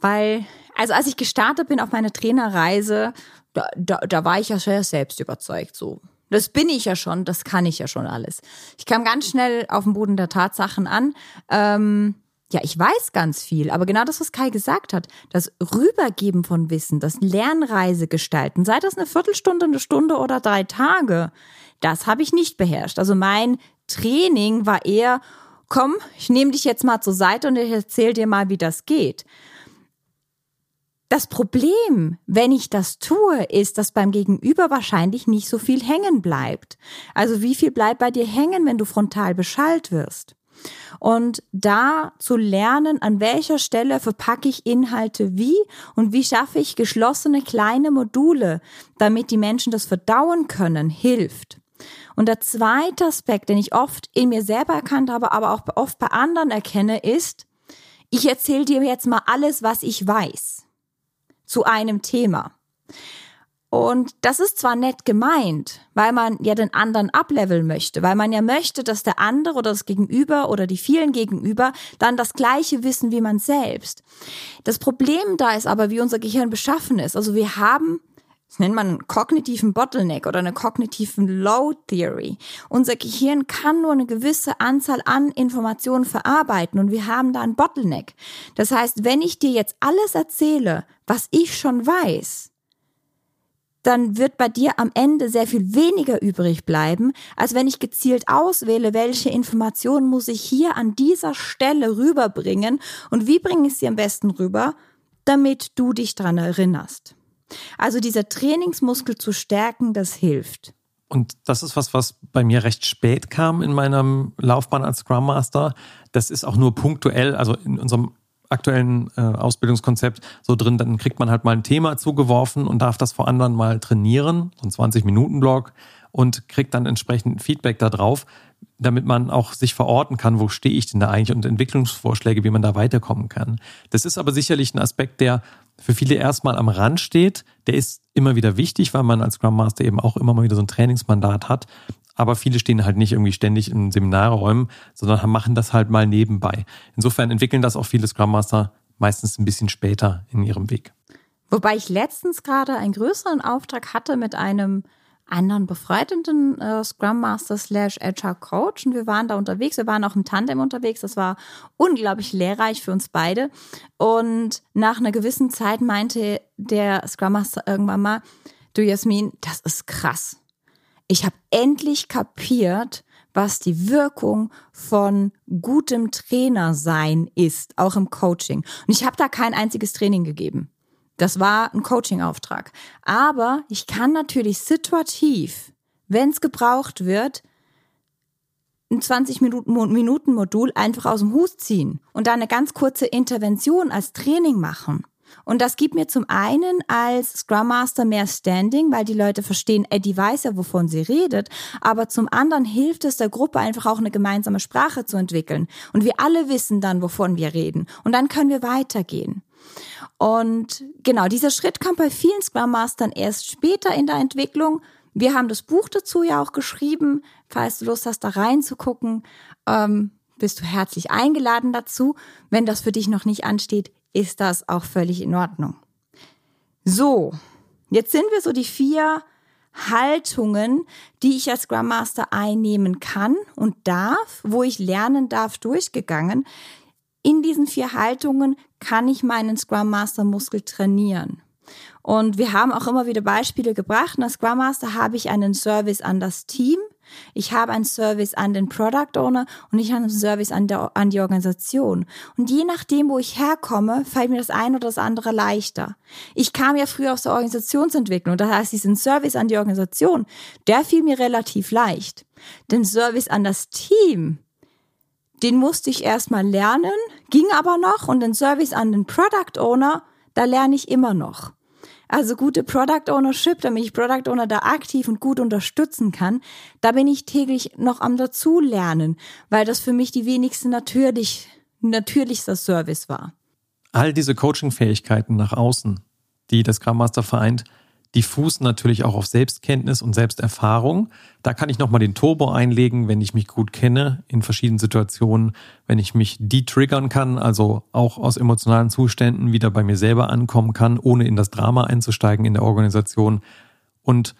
Weil, also als ich gestartet bin auf meine Trainerreise, da, da, da war ich ja sehr selbst überzeugt so. Das bin ich ja schon, das kann ich ja schon alles. Ich kam ganz schnell auf den Boden der Tatsachen an. Ähm, ja, ich weiß ganz viel, aber genau das, was Kai gesagt hat, das Rübergeben von Wissen, das Lernreise gestalten, sei das eine Viertelstunde, eine Stunde oder drei Tage, das habe ich nicht beherrscht. Also mein Training war eher, komm, ich nehme dich jetzt mal zur Seite und ich erzähle dir mal, wie das geht. Das Problem, wenn ich das tue, ist, dass beim Gegenüber wahrscheinlich nicht so viel hängen bleibt. Also wie viel bleibt bei dir hängen, wenn du frontal beschallt wirst? Und da zu lernen, an welcher Stelle verpacke ich Inhalte wie und wie schaffe ich geschlossene kleine Module, damit die Menschen das verdauen können, hilft. Und der zweite Aspekt, den ich oft in mir selber erkannt habe, aber auch oft bei anderen erkenne, ist, ich erzähle dir jetzt mal alles, was ich weiß zu einem Thema. Und das ist zwar nett gemeint, weil man ja den anderen ableveln möchte, weil man ja möchte, dass der andere oder das Gegenüber oder die vielen Gegenüber dann das gleiche wissen wie man selbst. Das Problem da ist aber, wie unser Gehirn beschaffen ist. Also wir haben das nennt man einen kognitiven Bottleneck oder eine kognitiven Low Theory. Unser Gehirn kann nur eine gewisse Anzahl an Informationen verarbeiten und wir haben da einen Bottleneck. Das heißt, wenn ich dir jetzt alles erzähle, was ich schon weiß, dann wird bei dir am Ende sehr viel weniger übrig bleiben, als wenn ich gezielt auswähle, welche Informationen muss ich hier an dieser Stelle rüberbringen und wie bringe ich sie am besten rüber, damit du dich dran erinnerst. Also dieser Trainingsmuskel zu stärken, das hilft. Und das ist was, was bei mir recht spät kam in meinem Laufbahn als Scrum Master. Das ist auch nur punktuell, also in unserem aktuellen äh, Ausbildungskonzept so drin, dann kriegt man halt mal ein Thema zugeworfen und darf das vor anderen mal trainieren, so ein 20-Minuten-Blog und kriegt dann entsprechend Feedback darauf, damit man auch sich verorten kann, wo stehe ich denn da eigentlich und Entwicklungsvorschläge, wie man da weiterkommen kann. Das ist aber sicherlich ein Aspekt, der für viele erstmal am Rand steht. Der ist immer wieder wichtig, weil man als Scrum Master eben auch immer mal wieder so ein Trainingsmandat hat. Aber viele stehen halt nicht irgendwie ständig in Seminarräumen, sondern machen das halt mal nebenbei. Insofern entwickeln das auch viele Scrum Master meistens ein bisschen später in ihrem Weg. Wobei ich letztens gerade einen größeren Auftrag hatte mit einem anderen befreundeten äh, Scrum Master slash Agile Coach und wir waren da unterwegs. Wir waren auch im Tandem unterwegs. Das war unglaublich lehrreich für uns beide. Und nach einer gewissen Zeit meinte der Scrum Master irgendwann mal, du Jasmin, das ist krass. Ich habe endlich kapiert, was die Wirkung von gutem Trainer sein ist, auch im Coaching. Und ich habe da kein einziges Training gegeben. Das war ein Coaching-Auftrag. Aber ich kann natürlich situativ, wenn es gebraucht wird, ein 20-Minuten-Modul einfach aus dem Hut ziehen und da eine ganz kurze Intervention als Training machen. Und das gibt mir zum einen als Scrum Master mehr Standing, weil die Leute verstehen, Eddie weiß ja, wovon sie redet. Aber zum anderen hilft es der Gruppe einfach auch eine gemeinsame Sprache zu entwickeln. Und wir alle wissen dann, wovon wir reden. Und dann können wir weitergehen. Und genau, dieser Schritt kam bei vielen Scrum Mastern erst später in der Entwicklung. Wir haben das Buch dazu ja auch geschrieben. Falls du Lust hast, da reinzugucken, ähm, bist du herzlich eingeladen dazu. Wenn das für dich noch nicht ansteht, ist das auch völlig in Ordnung. So, jetzt sind wir so die vier Haltungen, die ich als Scrum Master einnehmen kann und darf, wo ich lernen darf, durchgegangen. In diesen vier Haltungen kann ich meinen Scrum Master Muskel trainieren. Und wir haben auch immer wieder Beispiele gebracht. In der Scrum Master habe ich einen Service an das Team, ich habe einen Service an den Product Owner und ich habe einen Service an, der, an die Organisation. Und je nachdem, wo ich herkomme, fällt mir das eine oder das andere leichter. Ich kam ja früher aus der Organisationsentwicklung. Das heißt, diesen Service an die Organisation, der fiel mir relativ leicht. Den Service an das Team, den musste ich erstmal lernen, ging aber noch und den Service an den Product Owner, da lerne ich immer noch. Also gute Product Ownership, damit ich Product Owner da aktiv und gut unterstützen kann, da bin ich täglich noch am dazulernen, weil das für mich die wenigste natürlich, natürlichster Service war. All diese Coaching-Fähigkeiten nach außen, die das Scrum Master vereint, die fußen natürlich auch auf Selbstkenntnis und Selbsterfahrung. Da kann ich nochmal den Turbo einlegen, wenn ich mich gut kenne in verschiedenen Situationen, wenn ich mich detriggern kann, also auch aus emotionalen Zuständen wieder bei mir selber ankommen kann, ohne in das Drama einzusteigen in der Organisation. Und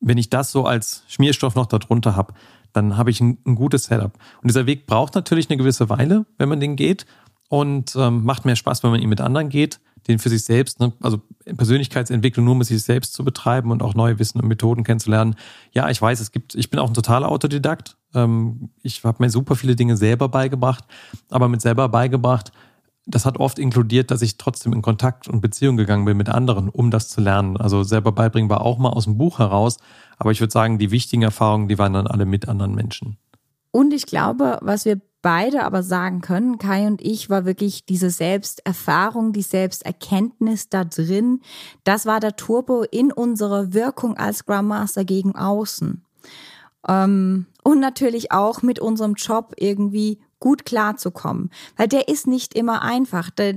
wenn ich das so als Schmierstoff noch darunter habe, dann habe ich ein, ein, gutes Setup. Und dieser Weg braucht natürlich eine gewisse Weile, wenn man den geht und ähm, macht mehr Spaß, wenn man ihn mit anderen geht den für sich selbst, ne, also Persönlichkeitsentwicklung nur mit sich selbst zu betreiben und auch neue Wissen und Methoden kennenzulernen. Ja, ich weiß, es gibt, ich bin auch ein totaler Autodidakt. Ähm, ich habe mir super viele Dinge selber beigebracht, aber mit selber beigebracht, das hat oft inkludiert, dass ich trotzdem in Kontakt und Beziehung gegangen bin mit anderen, um das zu lernen. Also selber beibringen war auch mal aus dem Buch heraus, aber ich würde sagen, die wichtigen Erfahrungen, die waren dann alle mit anderen Menschen. Und ich glaube, was wir beide aber sagen können, Kai und ich, war wirklich diese Selbsterfahrung, die Selbsterkenntnis da drin. Das war der Turbo in unserer Wirkung als Scrum Master gegen außen. Ähm, und natürlich auch mit unserem Job irgendwie gut klarzukommen, weil der ist nicht immer einfach. Der,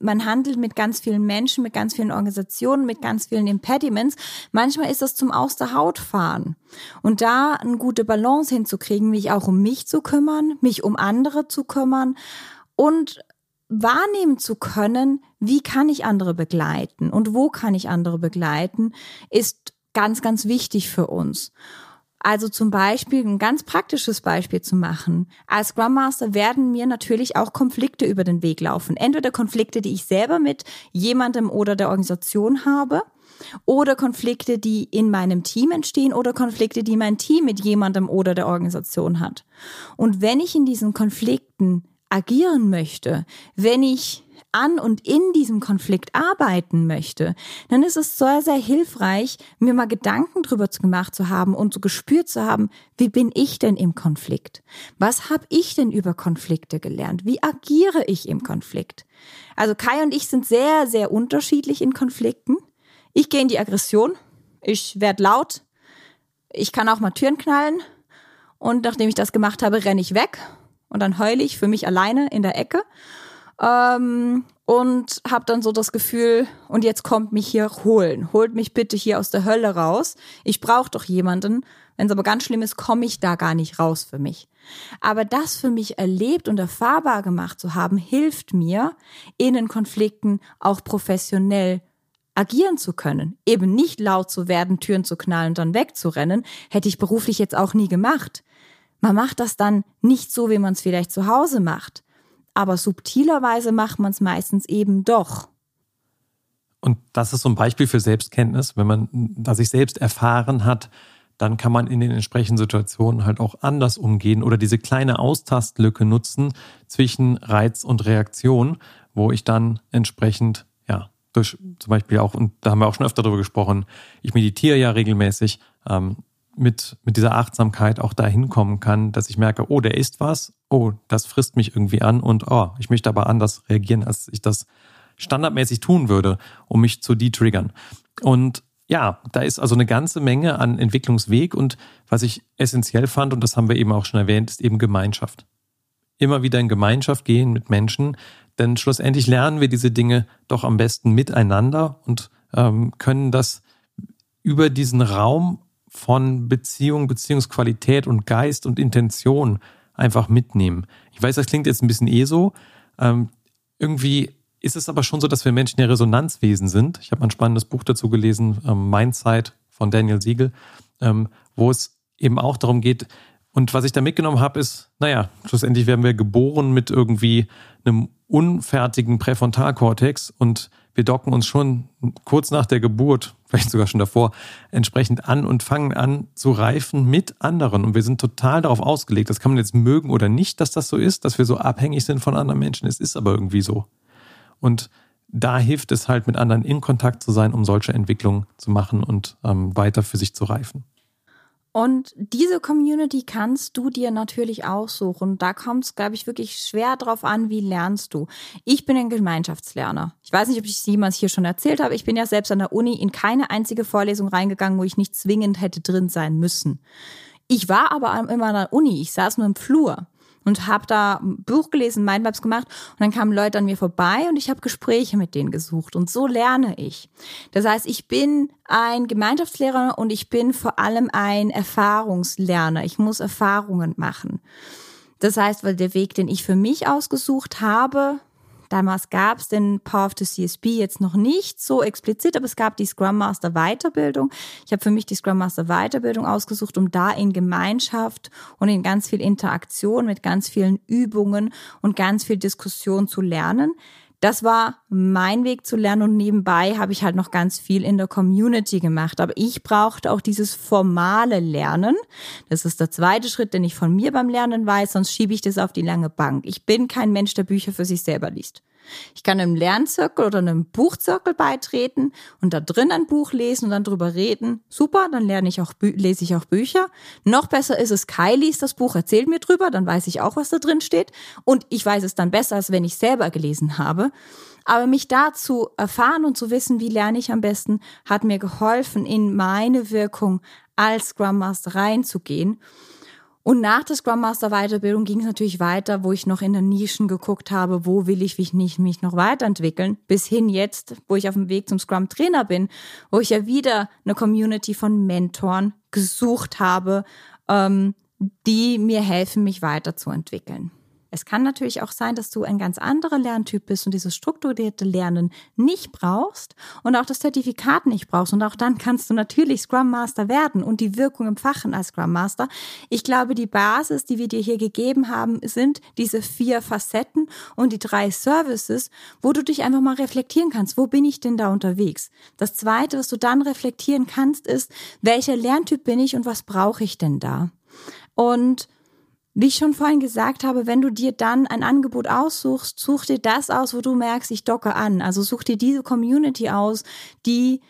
man handelt mit ganz vielen Menschen, mit ganz vielen Organisationen, mit ganz vielen Impediments. Manchmal ist das zum Aus der Haut fahren. Und da eine gute Balance hinzukriegen, mich auch um mich zu kümmern, mich um andere zu kümmern und wahrnehmen zu können, wie kann ich andere begleiten und wo kann ich andere begleiten, ist ganz, ganz wichtig für uns. Also zum Beispiel ein ganz praktisches Beispiel zu machen. Als Scrum Master werden mir natürlich auch Konflikte über den Weg laufen. Entweder Konflikte, die ich selber mit jemandem oder der Organisation habe, oder Konflikte, die in meinem Team entstehen oder Konflikte, die mein Team mit jemandem oder der Organisation hat. Und wenn ich in diesen Konflikten agieren möchte, wenn ich an und in diesem Konflikt arbeiten möchte, dann ist es sehr, sehr hilfreich, mir mal Gedanken drüber gemacht zu haben und so gespürt zu haben, wie bin ich denn im Konflikt? Was habe ich denn über Konflikte gelernt? Wie agiere ich im Konflikt? Also Kai und ich sind sehr, sehr unterschiedlich in Konflikten. Ich gehe in die Aggression, ich werde laut, ich kann auch mal Türen knallen und nachdem ich das gemacht habe, renne ich weg und dann heule ich für mich alleine in der Ecke ähm, und habe dann so das Gefühl, und jetzt kommt mich hier holen. Holt mich bitte hier aus der Hölle raus. Ich brauche doch jemanden. Wenn es aber ganz schlimm ist, komme ich da gar nicht raus für mich. Aber das für mich erlebt und erfahrbar gemacht zu haben, hilft mir, in den Konflikten auch professionell agieren zu können. Eben nicht laut zu werden, Türen zu knallen und dann wegzurennen, hätte ich beruflich jetzt auch nie gemacht. Man macht das dann nicht so, wie man es vielleicht zu Hause macht aber subtilerweise macht man es meistens eben doch. Und das ist so ein Beispiel für Selbstkenntnis. Wenn man da sich selbst erfahren hat, dann kann man in den entsprechenden Situationen halt auch anders umgehen oder diese kleine Austastlücke nutzen zwischen Reiz und Reaktion, wo ich dann entsprechend, ja, durch zum Beispiel auch, und da haben wir auch schon öfter darüber gesprochen, ich meditiere ja regelmäßig, ähm, mit, mit dieser Achtsamkeit auch dahin kommen kann, dass ich merke, oh, der isst was, oh, das frisst mich irgendwie an und oh, ich möchte aber anders reagieren, als ich das standardmäßig tun würde, um mich zu detriggern. Und ja, da ist also eine ganze Menge an Entwicklungsweg und was ich essentiell fand, und das haben wir eben auch schon erwähnt, ist eben Gemeinschaft. Immer wieder in Gemeinschaft gehen mit Menschen, denn schlussendlich lernen wir diese Dinge doch am besten miteinander und ähm, können das über diesen Raum von Beziehung, Beziehungsqualität und Geist und Intention einfach mitnehmen. Ich weiß, das klingt jetzt ein bisschen eh so. Ähm, irgendwie ist es aber schon so, dass wir Menschen ja Resonanzwesen sind. Ich habe ein spannendes Buch dazu gelesen, ähm, Mindzeit von Daniel Siegel, ähm, wo es eben auch darum geht, und was ich da mitgenommen habe, ist, naja, schlussendlich werden wir geboren mit irgendwie einem unfertigen Präfrontalkortex und wir docken uns schon kurz nach der Geburt, vielleicht sogar schon davor, entsprechend an und fangen an zu reifen mit anderen. Und wir sind total darauf ausgelegt. Das kann man jetzt mögen oder nicht, dass das so ist, dass wir so abhängig sind von anderen Menschen. Es ist aber irgendwie so. Und da hilft es halt, mit anderen in Kontakt zu sein, um solche Entwicklungen zu machen und ähm, weiter für sich zu reifen. Und diese Community kannst du dir natürlich aussuchen. Da kommt es, glaube ich, wirklich schwer drauf an, wie lernst du. Ich bin ein Gemeinschaftslerner. Ich weiß nicht, ob ich es jemals hier schon erzählt habe. Ich bin ja selbst an der Uni in keine einzige Vorlesung reingegangen, wo ich nicht zwingend hätte drin sein müssen. Ich war aber immer an der Uni. Ich saß nur im Flur und habe da Buch gelesen, Mindmaps gemacht und dann kamen Leute an mir vorbei und ich habe Gespräche mit denen gesucht und so lerne ich. Das heißt, ich bin ein Gemeinschaftslehrer und ich bin vor allem ein Erfahrungslerner. Ich muss Erfahrungen machen. Das heißt, weil der Weg, den ich für mich ausgesucht habe, Damals gab es den Path to CSB jetzt noch nicht so explizit, aber es gab die Scrum Master Weiterbildung. Ich habe für mich die Scrum Master Weiterbildung ausgesucht, um da in Gemeinschaft und in ganz viel Interaktion mit ganz vielen Übungen und ganz viel Diskussion zu lernen. Das war mein Weg zu lernen und nebenbei habe ich halt noch ganz viel in der Community gemacht. Aber ich brauchte auch dieses formale Lernen. Das ist der zweite Schritt, den ich von mir beim Lernen weiß, sonst schiebe ich das auf die lange Bank. Ich bin kein Mensch, der Bücher für sich selber liest. Ich kann einem Lernzirkel oder einem Buchzirkel beitreten und da drin ein Buch lesen und dann drüber reden. Super, dann lerne ich auch, lese ich auch Bücher. Noch besser ist es, Kai liest das Buch, erzählt mir drüber, dann weiß ich auch, was da drin steht. Und ich weiß es dann besser, als wenn ich selber gelesen habe. Aber mich da zu erfahren und zu wissen, wie lerne ich am besten, hat mir geholfen, in meine Wirkung als Scrum reinzugehen. Und nach der Scrum Master Weiterbildung ging es natürlich weiter, wo ich noch in den Nischen geguckt habe, wo will ich mich, mich noch weiterentwickeln, bis hin jetzt, wo ich auf dem Weg zum Scrum Trainer bin, wo ich ja wieder eine Community von Mentoren gesucht habe, ähm, die mir helfen, mich weiterzuentwickeln. Es kann natürlich auch sein, dass du ein ganz anderer Lerntyp bist und dieses strukturierte Lernen nicht brauchst und auch das Zertifikat nicht brauchst. Und auch dann kannst du natürlich Scrum Master werden und die Wirkung empfachen als Scrum Master. Ich glaube, die Basis, die wir dir hier gegeben haben, sind diese vier Facetten und die drei Services, wo du dich einfach mal reflektieren kannst. Wo bin ich denn da unterwegs? Das zweite, was du dann reflektieren kannst, ist, welcher Lerntyp bin ich und was brauche ich denn da? Und wie ich schon vorhin gesagt habe, wenn du dir dann ein Angebot aussuchst, such dir das aus, wo du merkst, ich docke an. Also such dir diese Community aus, die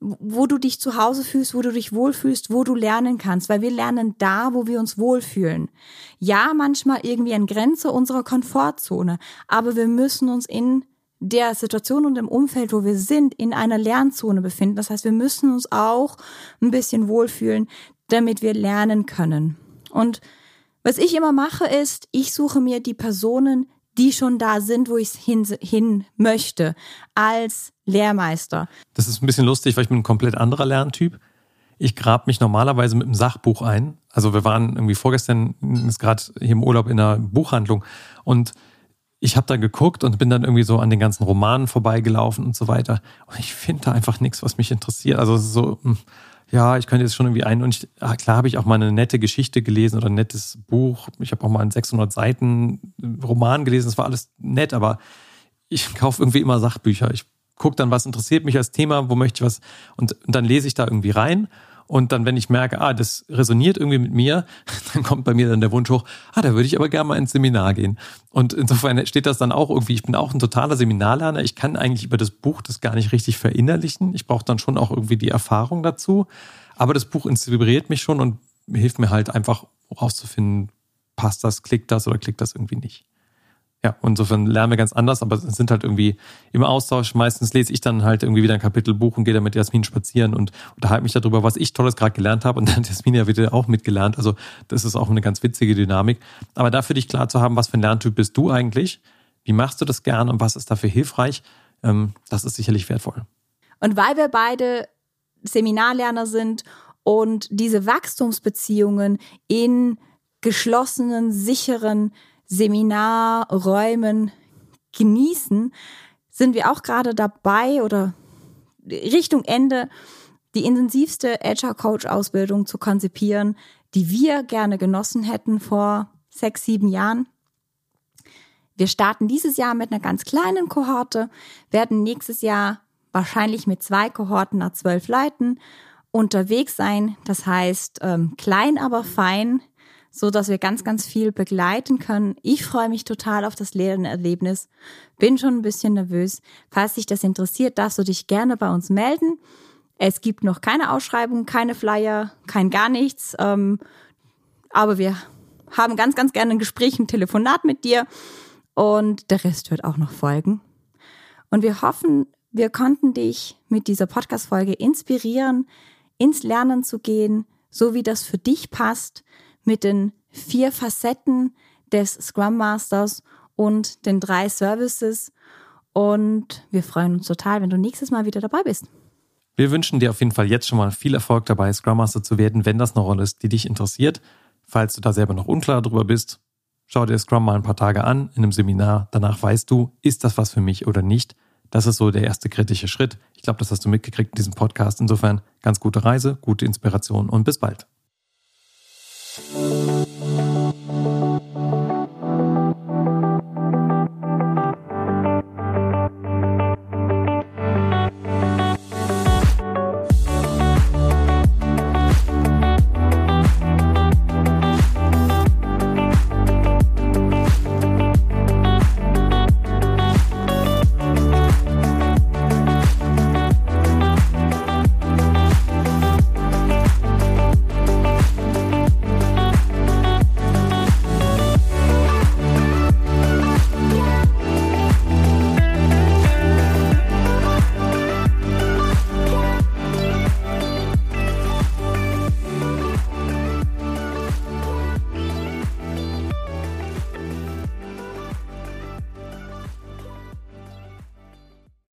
wo du dich zu Hause fühlst, wo du dich wohlfühlst, wo du lernen kannst, weil wir lernen da, wo wir uns wohlfühlen. Ja, manchmal irgendwie an Grenze unserer Komfortzone, aber wir müssen uns in der Situation und im Umfeld, wo wir sind, in einer Lernzone befinden. Das heißt, wir müssen uns auch ein bisschen wohlfühlen, damit wir lernen können. Und was ich immer mache, ist, ich suche mir die Personen, die schon da sind, wo ich hin, hin möchte, als Lehrmeister. Das ist ein bisschen lustig, weil ich bin ein komplett anderer Lerntyp. Ich grab mich normalerweise mit einem Sachbuch ein. Also wir waren irgendwie vorgestern, ist gerade hier im Urlaub in einer Buchhandlung und ich habe da geguckt und bin dann irgendwie so an den ganzen Romanen vorbeigelaufen und so weiter. Und ich finde da einfach nichts, was mich interessiert. Also so, hm, ja, ich könnte jetzt schon irgendwie ein und ich, ah, klar habe ich auch mal eine nette Geschichte gelesen oder ein nettes Buch. Ich habe auch mal einen 600 Seiten Roman gelesen. Das war alles nett, aber ich kaufe irgendwie immer Sachbücher. Ich gucke dann, was interessiert mich als Thema, wo möchte ich was und, und dann lese ich da irgendwie rein und dann, wenn ich merke, ah, das resoniert irgendwie mit mir, dann kommt bei mir dann der Wunsch hoch, ah, da würde ich aber gerne mal ins Seminar gehen. Und insofern steht das dann auch irgendwie, ich bin auch ein totaler Seminarlerner. Ich kann eigentlich über das Buch das gar nicht richtig verinnerlichen. Ich brauche dann schon auch irgendwie die Erfahrung dazu. Aber das Buch inspiriert mich schon und hilft mir halt einfach rauszufinden, passt das, klickt das oder klickt das irgendwie nicht. Ja, insofern lernen wir ganz anders, aber es sind halt irgendwie im Austausch. Meistens lese ich dann halt irgendwie wieder ein Kapitelbuch und gehe dann mit Jasmin spazieren und unterhalte mich darüber, was ich Tolles gerade gelernt habe. Und dann hat Jasmin ja wieder auch mitgelernt. Also das ist auch eine ganz witzige Dynamik. Aber da für dich klar zu haben, was für ein Lerntyp bist du eigentlich? Wie machst du das gern und was ist dafür hilfreich? Ähm, das ist sicherlich wertvoll. Und weil wir beide Seminarlerner sind und diese Wachstumsbeziehungen in geschlossenen, sicheren Seminarräumen genießen, sind wir auch gerade dabei oder Richtung Ende die intensivste Agile Coach Ausbildung zu konzipieren, die wir gerne genossen hätten vor sechs, sieben Jahren. Wir starten dieses Jahr mit einer ganz kleinen Kohorte, werden nächstes Jahr wahrscheinlich mit zwei Kohorten nach zwölf Leuten unterwegs sein. Das heißt, ähm, klein, aber fein so dass wir ganz, ganz viel begleiten können. Ich freue mich total auf das Lernerlebnis, bin schon ein bisschen nervös. Falls dich das interessiert, darfst du dich gerne bei uns melden. Es gibt noch keine Ausschreibung, keine Flyer, kein gar nichts. Ähm, aber wir haben ganz, ganz gerne ein Gespräch, ein Telefonat mit dir. Und der Rest wird auch noch folgen. Und wir hoffen, wir konnten dich mit dieser Podcast-Folge inspirieren, ins Lernen zu gehen, so wie das für dich passt mit den vier Facetten des Scrum Masters und den drei Services. Und wir freuen uns total, wenn du nächstes Mal wieder dabei bist. Wir wünschen dir auf jeden Fall jetzt schon mal viel Erfolg dabei, Scrum Master zu werden, wenn das eine Rolle ist, die dich interessiert. Falls du da selber noch unklar darüber bist, schau dir Scrum mal ein paar Tage an in einem Seminar. Danach weißt du, ist das was für mich oder nicht. Das ist so der erste kritische Schritt. Ich glaube, das hast du mitgekriegt in diesem Podcast. Insofern ganz gute Reise, gute Inspiration und bis bald. Música